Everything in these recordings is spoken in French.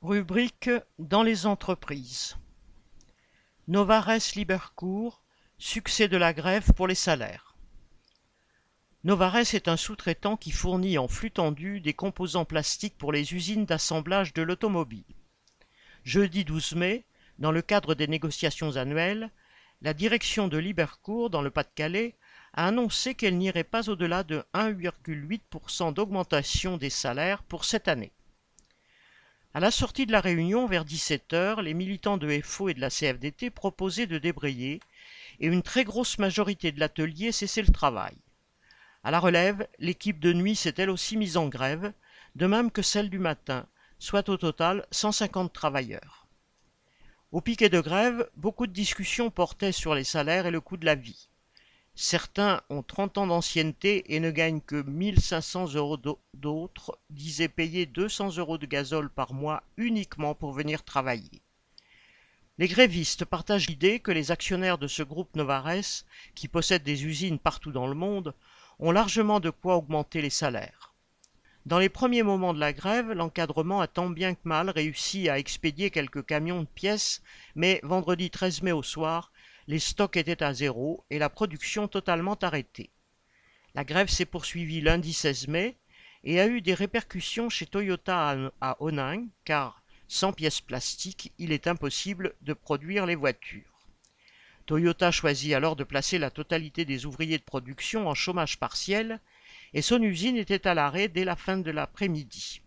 Rubrique dans les entreprises. Novares Libercourt, succès de la grève pour les salaires. Novares est un sous-traitant qui fournit en flux tendu des composants plastiques pour les usines d'assemblage de l'automobile. Jeudi 12 mai, dans le cadre des négociations annuelles, la direction de Libercourt, dans le Pas-de-Calais, a annoncé qu'elle n'irait pas au-delà de 1,8% d'augmentation des salaires pour cette année. À la sortie de la réunion, vers 17h, les militants de FO et de la CFDT proposaient de débrayer et une très grosse majorité de l'atelier cessait le travail. À la relève, l'équipe de nuit s'est elle aussi mise en grève, de même que celle du matin, soit au total 150 travailleurs. Au piquet de grève, beaucoup de discussions portaient sur les salaires et le coût de la vie. Certains ont 30 ans d'ancienneté et ne gagnent que 1500 euros d'autres disaient payer 200 euros de gazole par mois uniquement pour venir travailler. Les grévistes partagent l'idée que les actionnaires de ce groupe Novares, qui possède des usines partout dans le monde, ont largement de quoi augmenter les salaires. Dans les premiers moments de la grève, l'encadrement a tant bien que mal réussi à expédier quelques camions de pièces, mais vendredi 13 mai au soir, les stocks étaient à zéro et la production totalement arrêtée. La grève s'est poursuivie lundi 16 mai et a eu des répercussions chez Toyota à Onang, car sans pièces plastiques, il est impossible de produire les voitures. Toyota choisit alors de placer la totalité des ouvriers de production en chômage partiel et son usine était à l'arrêt dès la fin de l'après-midi.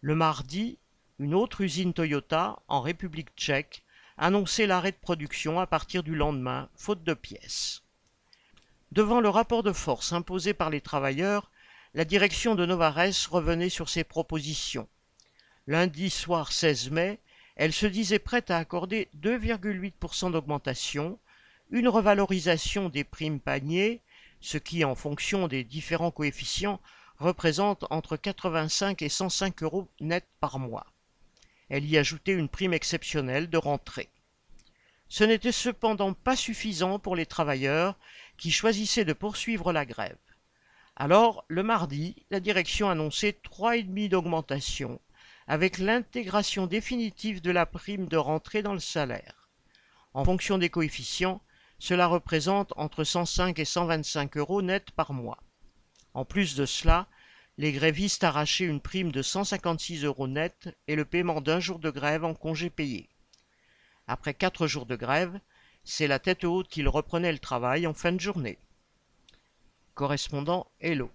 Le mardi, une autre usine Toyota, en République tchèque, annonçait l'arrêt de production à partir du lendemain, faute de pièces. Devant le rapport de force imposé par les travailleurs, la direction de Novares revenait sur ses propositions. Lundi soir 16 mai, elle se disait prête à accorder 2,8% d'augmentation, une revalorisation des primes paniers, ce qui, en fonction des différents coefficients, représente entre 85 et 105 euros net par mois. Elle y ajoutait une prime exceptionnelle de rentrée. Ce n'était cependant pas suffisant pour les travailleurs qui choisissaient de poursuivre la grève. Alors, le mardi, la direction annonçait trois et demi d'augmentation, avec l'intégration définitive de la prime de rentrée dans le salaire. En fonction des coefficients, cela représente entre 105 et 125 euros net par mois. En plus de cela, les grévistes arrachaient une prime de 156 euros net et le paiement d'un jour de grève en congé payé. Après quatre jours de grève, c'est la tête haute qu'ils reprenaient le travail en fin de journée. Correspondant Hello.